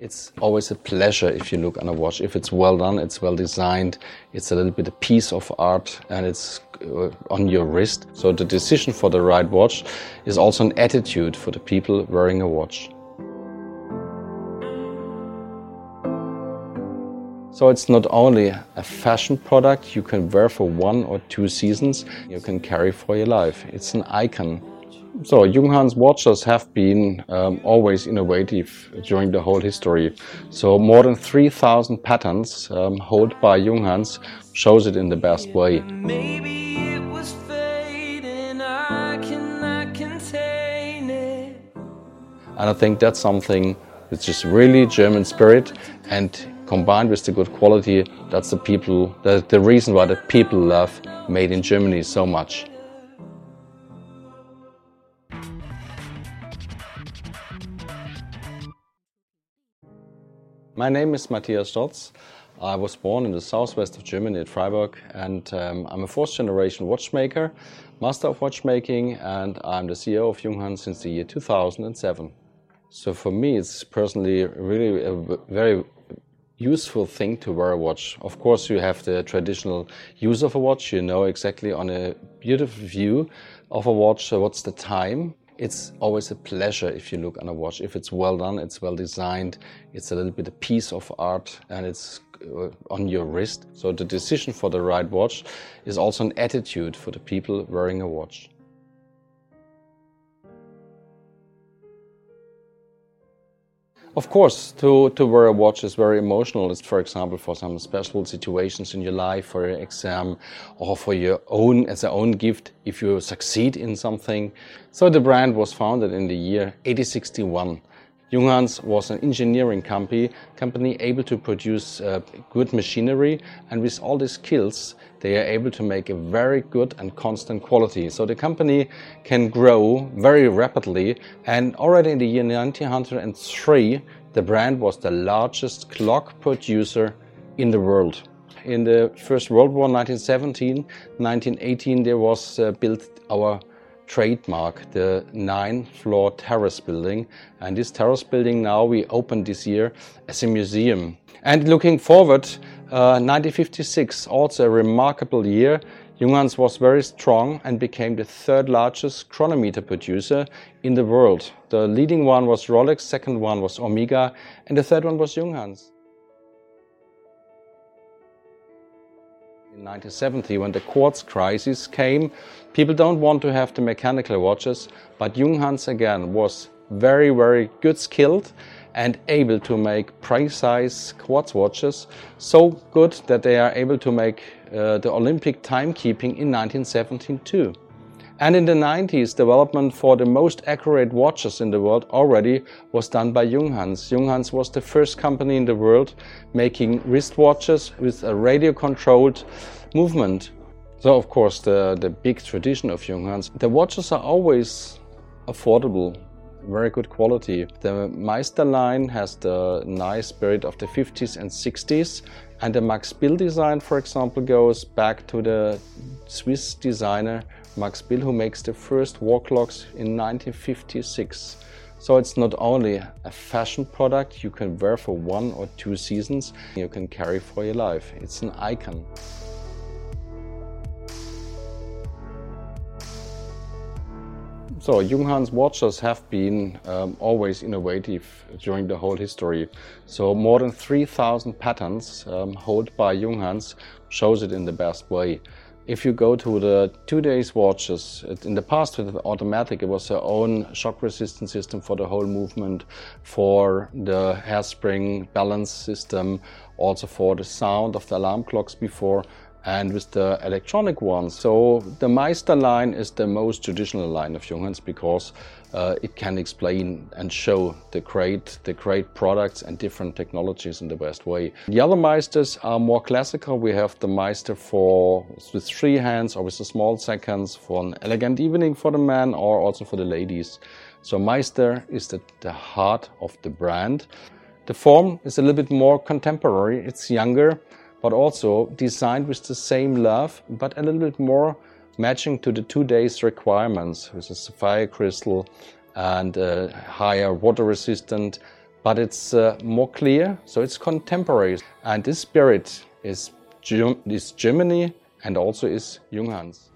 It's always a pleasure if you look on a watch. If it's well done, it's well designed, it's a little bit a piece of art and it's uh, on your wrist. So the decision for the right watch is also an attitude for the people wearing a watch. So it's not only a fashion product you can wear for one or two seasons, you can carry for your life. It's an icon so Junghans watches have been um, always innovative during the whole history. So more than 3,000 patents um, held by Junghans shows it in the best way. And I think that's something that's just really German spirit and combined with the good quality, that's the people, the, the reason why the people love made in Germany so much. My name is Matthias Stotz. I was born in the southwest of Germany at Freiburg and um, I'm a fourth generation watchmaker, master of watchmaking and I'm the CEO of Junghans since the year 2007. So for me it's personally really a very useful thing to wear a watch. Of course you have the traditional use of a watch, you know exactly on a beautiful view of a watch what's the time it's always a pleasure if you look on a watch. If it's well done, it's well designed, it's a little bit a piece of art and it's uh, on your wrist. So the decision for the right watch is also an attitude for the people wearing a watch. Of course, to, to wear a watch is very emotional. It's, for example, for some special situations in your life, for your exam, or for your own, as a own gift, if you succeed in something. So the brand was founded in the year 1861. Junghans was an engineering company, company able to produce uh, good machinery, and with all these skills, they are able to make a very good and constant quality. So the company can grow very rapidly, and already in the year 1903, the brand was the largest clock producer in the world. In the First World War, 1917, 1918, there was uh, built our trademark, the nine floor terrace building. And this terrace building now we opened this year as a museum. And looking forward, uh, 1956, also a remarkable year. Junghans was very strong and became the third largest chronometer producer in the world. The leading one was Rolex, second one was Omega, and the third one was Junghans. In 1970, when the quartz crisis came, people don't want to have the mechanical watches, but Junghans again was very, very good skilled and able to make precise quartz watches, so good that they are able to make uh, the Olympic timekeeping in 1972. And in the 90s, development for the most accurate watches in the world already was done by Junghans. Junghans was the first company in the world making wristwatches with a radio-controlled movement. So of course the, the big tradition of Junghans. The watches are always affordable, very good quality. The Meister line has the nice spirit of the 50s and 60s and the Max Bill design, for example, goes back to the Swiss designer Max Bill, who makes the first wall clocks in 1956. So it's not only a fashion product you can wear for one or two seasons, you can carry for your life. It's an icon. So Junghans watches have been um, always innovative during the whole history. So more than 3,000 patents um, held by Junghans shows it in the best way. If you go to the two days watches, in the past with the automatic, it was their own shock resistant system for the whole movement, for the hairspring balance system, also for the sound of the alarm clocks before and with the electronic ones. So the Meister line is the most traditional line of Junghans because uh, it can explain and show the great, the great products and different technologies in the best way. The other Meisters are more classical. We have the Meister for with three hands or with the small seconds for an elegant evening for the man or also for the ladies. So Meister is the, the heart of the brand. The form is a little bit more contemporary. It's younger but also designed with the same love, but a little bit more matching to the two days requirements with a sapphire crystal and higher water resistant, but it's uh, more clear, so it's contemporary. And this spirit is, is Germany and also is Junghans.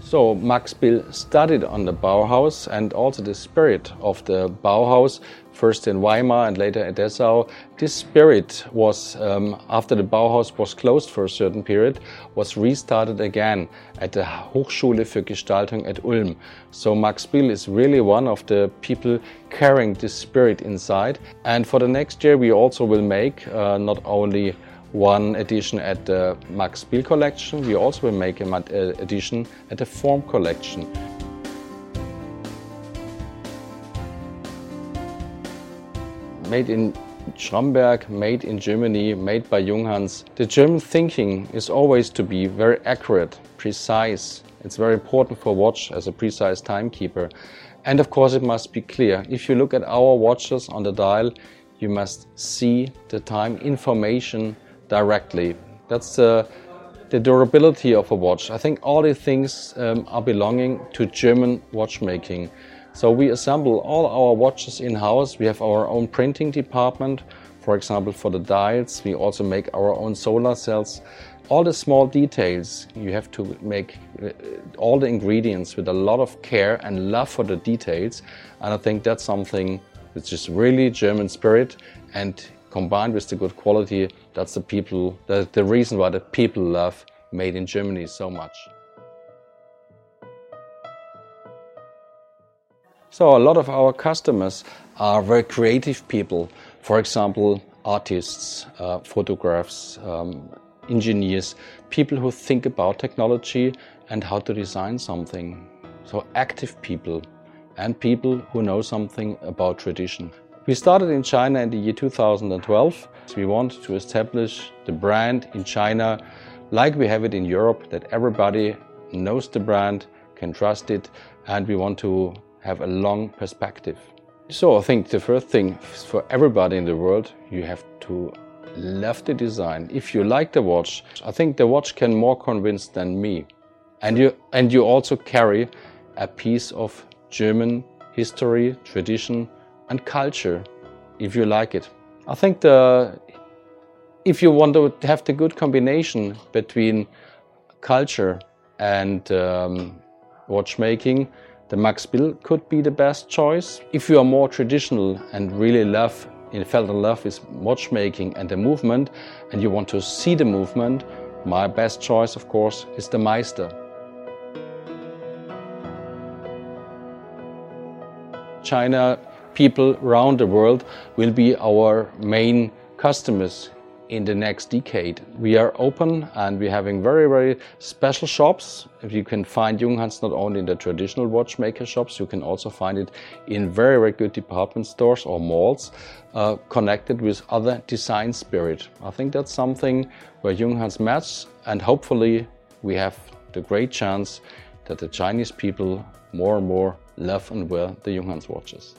So Max Bill studied on the Bauhaus and also the spirit of the Bauhaus, first in Weimar and later at Dessau. This spirit was, um, after the Bauhaus was closed for a certain period, was restarted again at the Hochschule für Gestaltung at Ulm. So Max Bill is really one of the people carrying this spirit inside. And for the next year, we also will make uh, not only one edition at the Max Bill collection. We also will make an edition at the Form collection. Made in Schramberg, made in Germany, made by Junghans. The German thinking is always to be very accurate, precise. It's very important for watch as a precise timekeeper. And of course it must be clear. If you look at our watches on the dial, you must see the time information directly. That's uh, the durability of a watch. I think all these things um, are belonging to German watchmaking. So we assemble all our watches in-house. We have our own printing department. For example, for the dials, we also make our own solar cells. All the small details, you have to make uh, all the ingredients with a lot of care and love for the details. And I think that's something which is really German spirit and combined with the good quality, that's the people, the, the reason why the people love made in Germany so much. So a lot of our customers are very creative people. For example, artists, uh, photographers, um, engineers, people who think about technology and how to design something. So active people and people who know something about tradition. We started in China in the year 2012. We want to establish the brand in China like we have it in Europe, that everybody knows the brand, can trust it, and we want to have a long perspective. So I think the first thing for everybody in the world, you have to love the design. If you like the watch, I think the watch can more convince than me. And you, and you also carry a piece of German history, tradition, and culture if you like it. I think the if you want to have the good combination between culture and um, watchmaking, the Max Bill could be the best choice. If you are more traditional and really love, in felt in love with watchmaking and the movement, and you want to see the movement, my best choice, of course, is the Meister. China people around the world will be our main customers in the next decade. We are open and we're having very, very special shops. If you can find Junghans not only in the traditional watchmaker shops, you can also find it in very, very good department stores or malls uh, connected with other design spirit. I think that's something where Junghans match and hopefully we have the great chance that the Chinese people more and more love and wear the Junghans watches.